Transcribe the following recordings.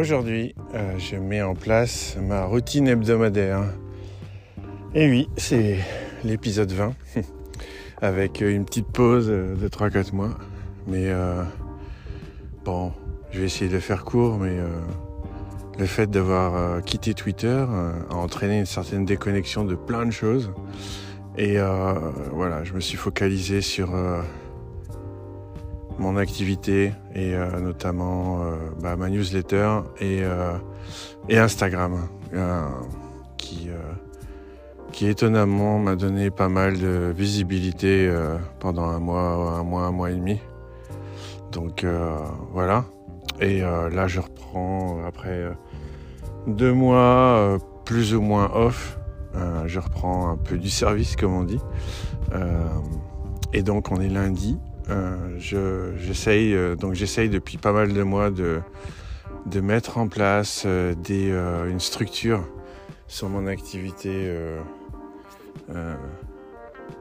aujourd'hui, euh, je mets en place ma routine hebdomadaire. Et oui, c'est l'épisode 20, avec une petite pause de 3-4 mois. Mais euh, bon, je vais essayer de faire court, mais euh, le fait d'avoir quitté Twitter a entraîné une certaine déconnexion de plein de choses. Et voilà, je me suis focalisé sur mon activité et euh, notamment euh, bah, ma newsletter et, euh, et Instagram qui, qui étonnamment m'a donné pas mal de visibilité pendant un mois, un mois, un mois et demi. Donc voilà. Et là je reprends après deux mois plus ou moins off. je reprends un peu du service comme on dit. et donc on est lundi euh, j'essaye euh, donc j'essaye depuis pas mal de mois de, de mettre en place euh, des, une structure sur mon activité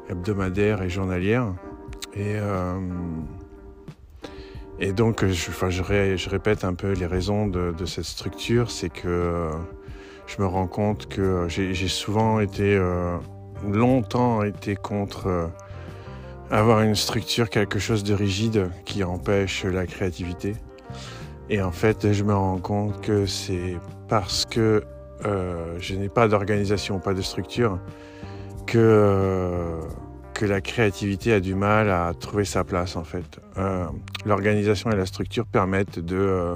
hebdomadaire et journalière. Et, et donc, je, enfin, je, je, répète un peu les raisons de, de cette structure, c'est que je me rends compte que j'ai souvent été, longtemps été contre avoir une structure, quelque chose de rigide qui empêche la créativité. Et en fait, je me rends compte que c'est parce que euh, je n'ai pas d'organisation, pas de structure, que, euh, que la créativité a du mal à trouver sa place en fait. Euh, l'organisation et la structure permettent de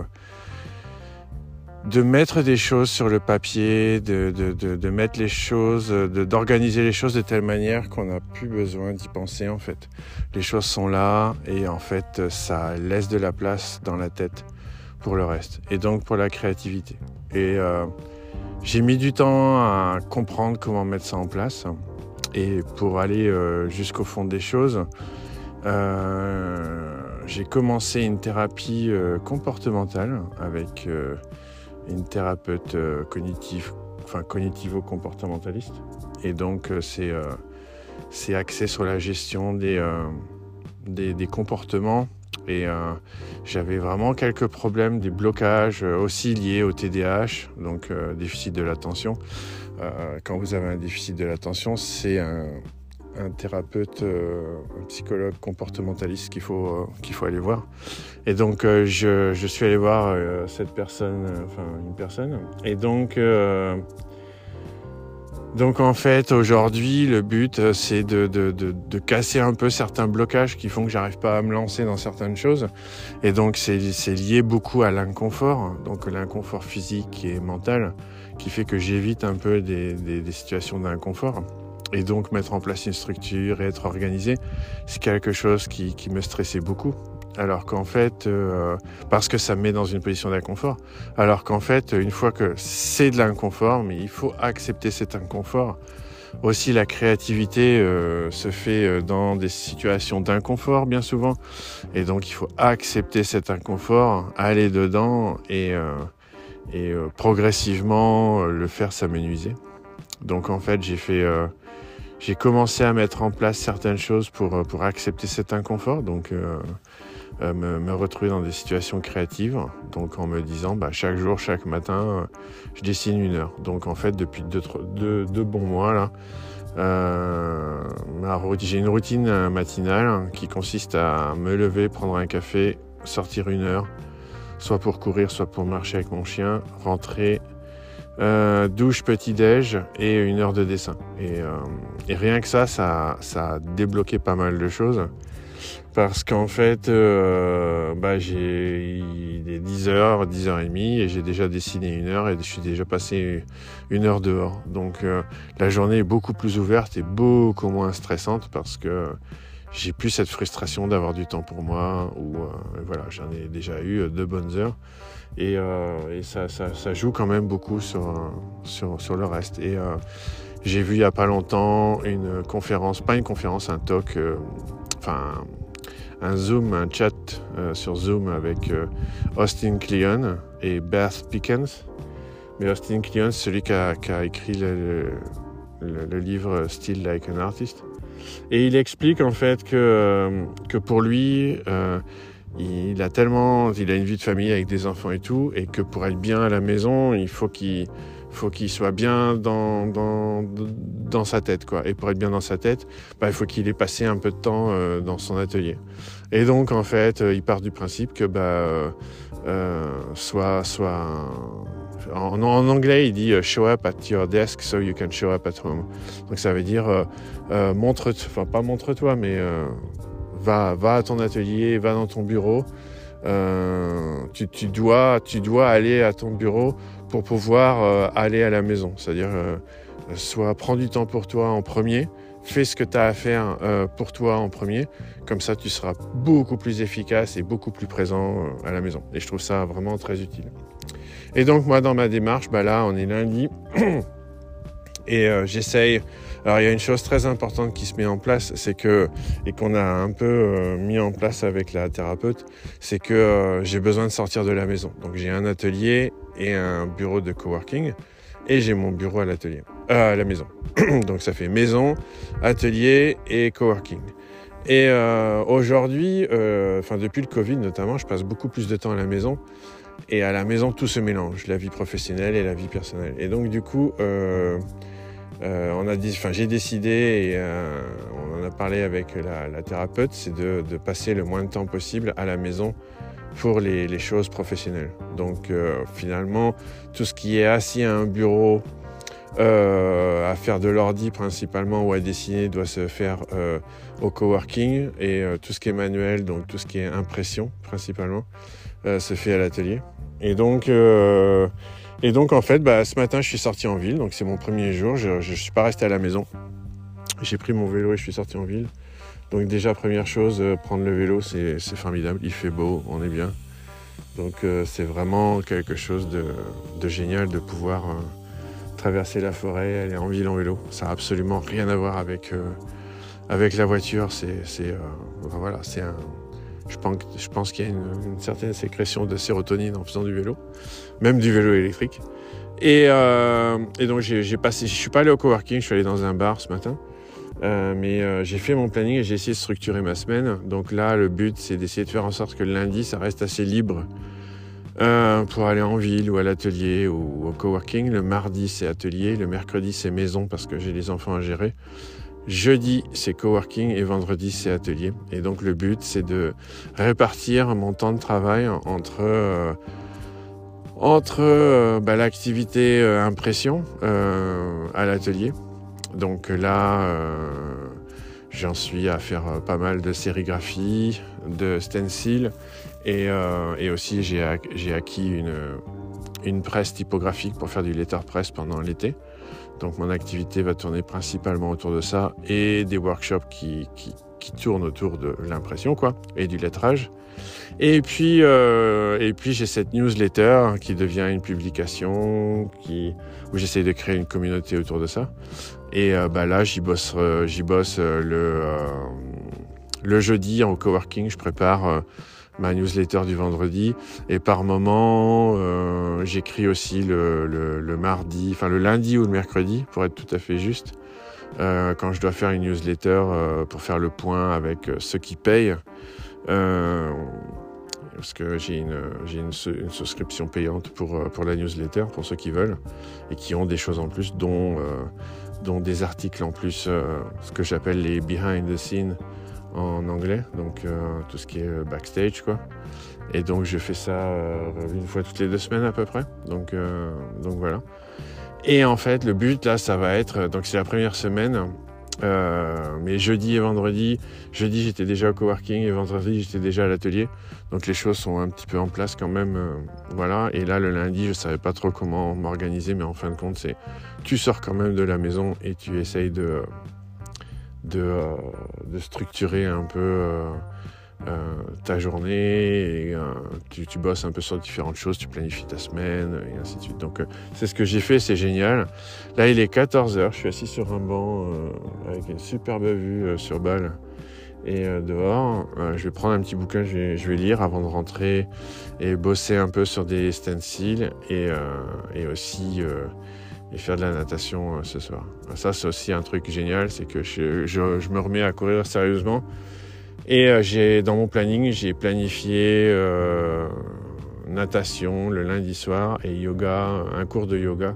de mettre des choses sur le papier, de, de, de, de mettre les choses, d'organiser les choses de telle manière qu'on n'a plus besoin d'y penser en fait. Les choses sont là et en fait ça laisse de la place dans la tête pour le reste et donc pour la créativité. Et euh, j'ai mis du temps à comprendre comment mettre ça en place et pour aller euh, jusqu'au fond des choses. Euh, j'ai commencé une thérapie euh, comportementale avec euh, une thérapeute euh, cognitive, enfin cognitivo-comportementaliste. Et donc euh, c'est euh, c'est axé sur la gestion des, des, des, comportements. Et j'avais vraiment quelques problèmes, des blocages aussi liés au TDAH, donc déficit de l'attention. quand vous avez un déficit de l'attention, c'est un, un thérapeute, euh, un psychologue comportementaliste qu'il faut, euh, qu'il faut aller voir. Et donc euh, je, je, suis allé voir cette personne, enfin une personne. Et donc, donc en fait aujourd'hui le but c'est de, de, de, casser un peu certains blocages qui font que j'arrive pas à me lancer dans certaines choses. Et donc c'est lié beaucoup à l'inconfort, donc l'inconfort physique et mental qui fait que j'évite un peu des, des situations d'inconfort. Et donc mettre en place une structure et être organisé, c'est quelque chose qui, qui, me stressait beaucoup. Alors qu'en fait, euh, parce que ça me met dans une position d'inconfort, alors qu'en fait, une fois que c'est de l'inconfort, mais il faut accepter cet inconfort. Aussi, la créativité euh, se fait euh, dans des situations d'inconfort bien souvent. Et donc, il faut accepter cet inconfort, aller dedans et, euh, et euh, progressivement le faire s'amenuiser. Donc, en fait, j'ai fait j'ai commencé à mettre en place certaines choses pour, euh, accepter cet inconfort, donc euh, euh, me, retrouver dans des situations créatives, donc en me disant bah, chaque jour, chaque matin, euh, je dessine une heure. Donc en fait, depuis deux, bons mois là, euh, j'ai une routine matinale qui consiste à me lever, prendre un café, sortir une heure, soit pour courir, soit pour marcher avec mon chien, rentrer, euh, douche, petit-déj et une heure de dessin. Et, euh, et, rien que ça, ça, ça a débloqué pas mal de choses. Parce qu'en fait, euh, bah, j'ai 10 heures, 10 heures et demie et j'ai déjà dessiné une heure et je suis déjà passé une heure dehors. Donc euh, la journée est beaucoup plus ouverte et beaucoup moins stressante parce que j'ai plus cette frustration d'avoir du temps pour moi ou euh, voilà, j'en ai déjà eu deux bonnes heures et, euh, ça, joue quand même beaucoup sur, le reste. Et euh, j'ai vu il y a pas longtemps une conférence, pas une conférence, un talk, euh, enfin un Zoom, un chat euh, sur Zoom avec euh, Austin Kleon et Beth Pickens. Mais Austin Kleon, c'est celui qui a, écrit le, le, livre Still Like an Artist. Et il explique en fait que, que pour lui, il a tellement, il a une vie de famille avec des enfants et tout, et que pour être bien à la maison, il faut qu'il faut qu'il soit bien dans, dans, dans, sa tête. Quoi. Et pour être bien dans sa tête, bah, il faut qu'il ait passé un peu de temps euh, dans son atelier. Et donc, en fait, euh, il part du principe que bah, euh, soit, soit en, en, anglais, il dit show up at your desk so you can show up at home. Donc ça veut dire montre, enfin pas montre-toi, mais va, va à ton atelier, va dans ton bureau. Tu, tu, dois, tu dois aller à ton bureau pour pouvoir euh, aller à la maison. C'est-à-dire, euh, soit prends du temps pour toi en premier, fais ce que tu as à faire euh, pour toi en premier. Comme ça, tu seras beaucoup plus efficace et beaucoup plus présent à la maison. Et je trouve ça vraiment très utile. Et donc, moi, dans ma démarche, bah là, on est lundi. et j'essaye. Alors, il y a une chose très importante qui se met en place, c'est que, et qu'on a un peu mis en place avec la thérapeute, c'est que j'ai besoin de sortir de la maison. Donc, j'ai un atelier et un bureau de coworking. Et j'ai mon bureau à l'atelier, euh, à la maison. Donc ça fait maison, atelier et coworking. Et euh, aujourd'hui, euh, enfin depuis le Covid notamment, je passe beaucoup plus de temps à la maison. Et à la maison, tout se mélange, la vie professionnelle et la vie personnelle. Et donc du coup, a enfin j'ai décidé et on en a parlé avec la, thérapeute, c'est de, passer le moins de temps possible à la maison pour les, choses professionnelles. Donc euh, finalement, tout ce qui est assis à un bureau, euh, à faire de l'ordi principalement ou à dessiner doit se faire euh, au coworking et tout ce qui est manuel, donc tout ce qui est impression principalement, se fait à l'atelier. Et donc, et donc en fait, bah, ce matin je suis sorti en ville, donc c'est mon premier jour, je ne suis pas resté à la maison. J'ai pris mon vélo et je suis sorti en ville. Donc déjà, première chose, euh, prendre le vélo, c'est formidable. Il fait beau, on est bien. Donc euh, c'est vraiment quelque chose de, génial de pouvoir euh, traverser la forêt, aller en ville en vélo. Ça n'a absolument rien à voir avec, avec la voiture. C'est voilà, c'est un. Je pense, qu'il y a une, certaine sécrétion de sérotonine en faisant du vélo, même du vélo électrique. Et, et donc j'ai passé, suis pas allé au coworking, je suis allé dans un bar ce matin. Euh, mais euh, j'ai fait mon planning et j'ai essayé de structurer ma semaine. Donc là, le but, c'est d'essayer de faire en sorte que le lundi, ça reste assez libre euh, pour aller en ville ou à l'atelier ou au coworking. Le mardi, c'est atelier. Le mercredi, c'est maison parce que j'ai les enfants à gérer. Jeudi, c'est coworking et vendredi, c'est atelier. Et donc le but, c'est de répartir mon temps de travail entre entre bah, l'activité impression à l'atelier donc là, euh, j'en suis à faire euh, pas mal de sérigraphie, de stencil, et, euh, aussi j'ai acquis une, presse typographique pour faire du letterpress pendant l'été. Donc mon activité va tourner principalement autour de ça et des workshops qui, tournent autour de l'impression quoi et du lettrage. Et puis, et puis j'ai cette newsletter qui devient une publication qui, où j'essaie de créer une communauté autour de ça. Et euh, bah là, j'y bosse, euh, j'y bosse euh, le, le jeudi en coworking. Je prépare ma newsletter du vendredi. Et par moment, j'écris aussi le, le, mardi, enfin le lundi ou le mercredi, pour être tout à fait juste. quand je dois faire une newsletter pour faire le point avec ceux qui payent. parce que j'ai une, une, une, souscription payante pour, pour la newsletter, pour ceux qui veulent, et qui ont des choses en plus, dont dont des articles en plus, euh, ce que j'appelle les behind the scenes en anglais, donc euh, tout ce qui est euh, backstage quoi. Et donc je fais ça une fois toutes les deux semaines à peu près. Donc, donc voilà. Et en fait le but là ça va être, donc c'est la première semaine, euh, mais jeudi et vendredi, jeudi j'étais déjà au coworking et vendredi j'étais déjà à l'atelier. Donc les choses sont un petit peu en place quand même. Euh, voilà. Et là le lundi je savais pas trop comment m'organiser, mais en fin de compte c'est tu sors quand même de la maison et tu essayes de, de, euh, de structurer un peu euh, ta journée, euh, tu, bosses un peu sur différentes choses, tu planifies ta semaine, et ainsi de suite. Donc euh, c'est ce que j'ai fait, c'est génial. Là il est 14h, je suis assis sur un banc avec une superbe vue sur Bâle et dehors. je vais prendre un petit bouquin, je vais, lire avant de rentrer et bosser un peu sur des stencils et aussi et faire de la natation ce soir. Ça c'est aussi un truc génial, c'est que je, me remets à courir sérieusement Et euh, j'ai dans mon planning, j'ai planifié euh, natation le lundi soir et yoga, un cours de yoga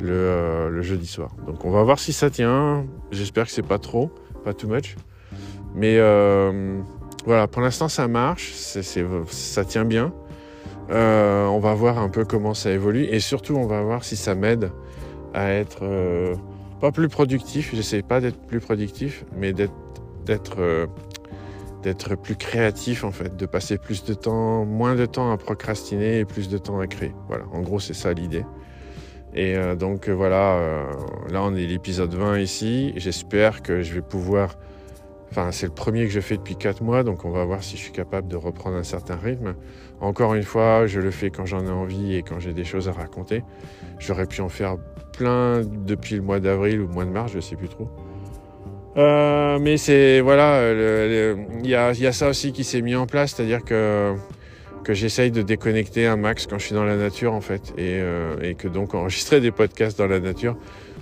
le, euh, jeudi soir. Donc on va voir si ça tient. J'espère que c'est pas trop, pas too much. Mais voilà, pour l'instant ça marche, ça tient bien. on va voir un peu comment ça évolue et surtout on va voir si ça m'aide à être pas plus productif. J'essaie pas d'être plus productif, mais d'être, d'être d'être plus créatif en fait, de passer plus de temps, moins de temps à procrastiner et plus de temps à créer. Voilà, en gros c'est ça l'idée. Et euh, donc euh, voilà, euh, là on est l'épisode 20 ici. J'espère que je vais pouvoir... Enfin c'est le premier que je fais depuis 4 mois, donc on va voir si je suis capable de reprendre un certain rythme. Encore une fois, je le fais quand j'en ai envie et quand j'ai des choses à raconter. J'aurais pu en faire depuis le mois d'avril ou le mois de mars, je sais plus trop. Euh, mais c'est voilà, il y, a, ça aussi qui s'est mis en place, c'est-à-dire que que j'essaye de déconnecter un max quand je suis dans la nature en fait, et, euh, que donc enregistrer des podcasts dans la nature,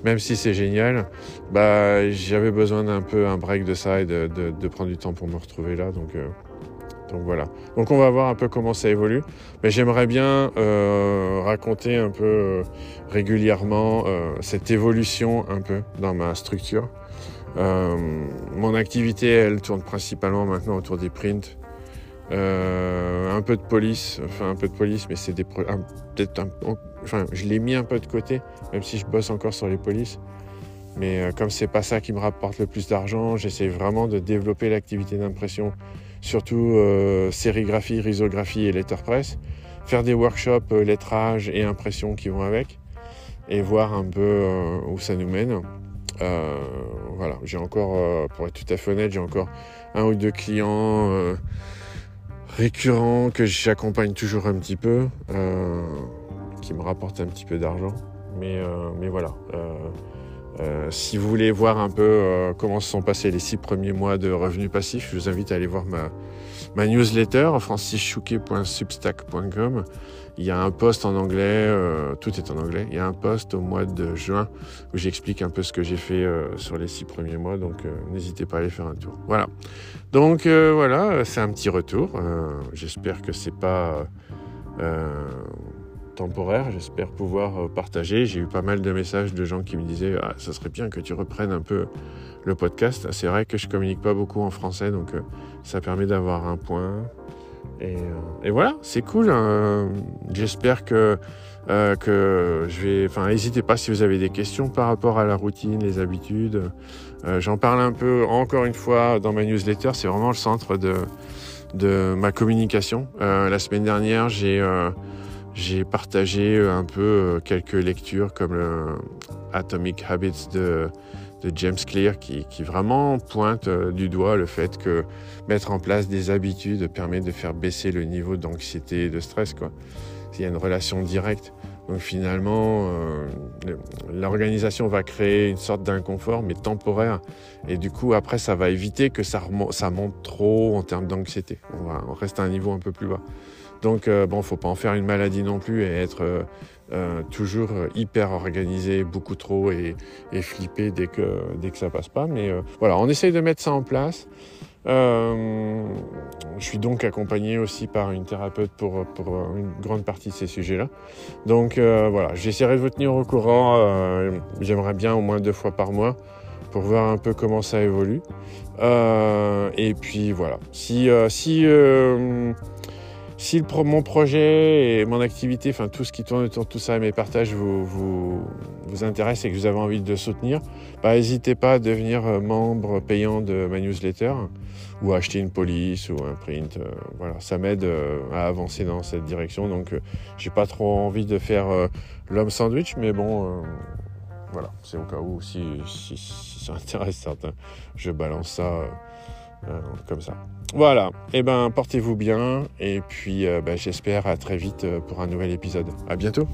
même si c'est génial, bah j'avais besoin d'un peu un break de ça et de, prendre du temps pour me retrouver là, donc. Euh, donc voilà. Donc on va voir un peu comment ça évolue. Mais j'aimerais bien euh, raconter un peu euh, régulièrement euh, cette évolution un peu dans ma structure. Mon activité, elle tourne principalement maintenant autour des prints. Un peu de police, enfin un peu de police, mais c'est des enfin je l'ai mis un peu de côté, même si je bosse encore sur les polices. Mais comme c'est pas ça qui me rapporte le plus d'argent, j'essaie vraiment de développer l'activité d'impression, surtout euh, sérigraphie, risographie et letterpress, faire des workshops lettrage et impression qui vont avec, et voir un peu où ça nous mène. Euh, voilà, j'ai encore, euh, pour être tout à fait honnête, j'ai encore un ou deux clients euh, récurrents que j'accompagne toujours un petit peu, qui me rapportent un petit peu d'argent. Mais, mais voilà. Si vous voulez voir un peu comment se sont passés les six premiers mois de revenus passifs, je vous invite à aller voir ma, newsletter francischouquet.substack.com. Il y a un post en anglais, euh, tout est en anglais. Il y a un post au mois de juin où j'explique un peu ce que j'ai fait euh, sur les six premiers mois, donc euh, n'hésitez pas à aller faire un tour. Voilà. Donc voilà, c'est un petit retour. J'espère que c'est pas temporaire. J'espère pouvoir partager. J'ai eu pas mal de messages de gens qui me disaient ah, ça serait bien que tu reprennes un peu le podcast. C'est vrai que je communique pas beaucoup en français, donc ça permet d'avoir un point. Et, et voilà, c'est cool. Hein. J'espère que, euh, je vais. Enfin, n'hésitez pas si vous avez des questions par rapport à la routine, les habitudes. Euh, J'en parle un peu encore une fois dans ma newsletter. C'est vraiment le centre de, ma communication. Euh, la semaine dernière, j'ai euh, j'ai partagé un peu euh, quelques lectures comme le Atomic Habits de James Clear qui, vraiment pointe euh, du doigt le fait que mettre en place des habitudes permet de faire baisser le niveau d'anxiété et de stress. Quoi. Il y a une relation directe. Donc finalement, euh, l'organisation va créer une sorte d'inconfort, mais temporaire. Et du coup, après, ça va éviter que ça, ça monte trop en termes d'anxiété. On reste à un niveau un peu plus bas. Donc, euh, bon, faut pas en faire une maladie non plus et être euh, euh, toujours hyper organisé, beaucoup trop et, et flipper dès que, dès que ça passe pas. Mais voilà, on essaye de mettre ça en place. je suis donc accompagné aussi par une thérapeute pour, pour une grande partie de ces sujets-là. Donc voilà, j'essaierai de vous tenir au courant. J'aimerais bien au moins deux fois par mois pour voir un peu comment ça évolue. et puis voilà, si, si si le, mon projet et mon activité, enfin tout ce qui tourne autour de tout ça et mes partages vous, vous, vous intéresse et que vous avez envie de soutenir, bah, n'hésitez pas à devenir euh, membre payant de ma newsletter ou à acheter une police ou un print. Euh, voilà, ça m'aide euh, à avancer dans cette direction. Donc j'ai pas trop envie de faire l'homme sandwich, mais bon, voilà, c'est au cas où si, si, si, ça intéresse certains, je balance ça euh, ça. Voilà, et eh ben portez-vous bien et puis euh, ben, j'espère à très vite euh, pour un nouvel épisode. À bientôt.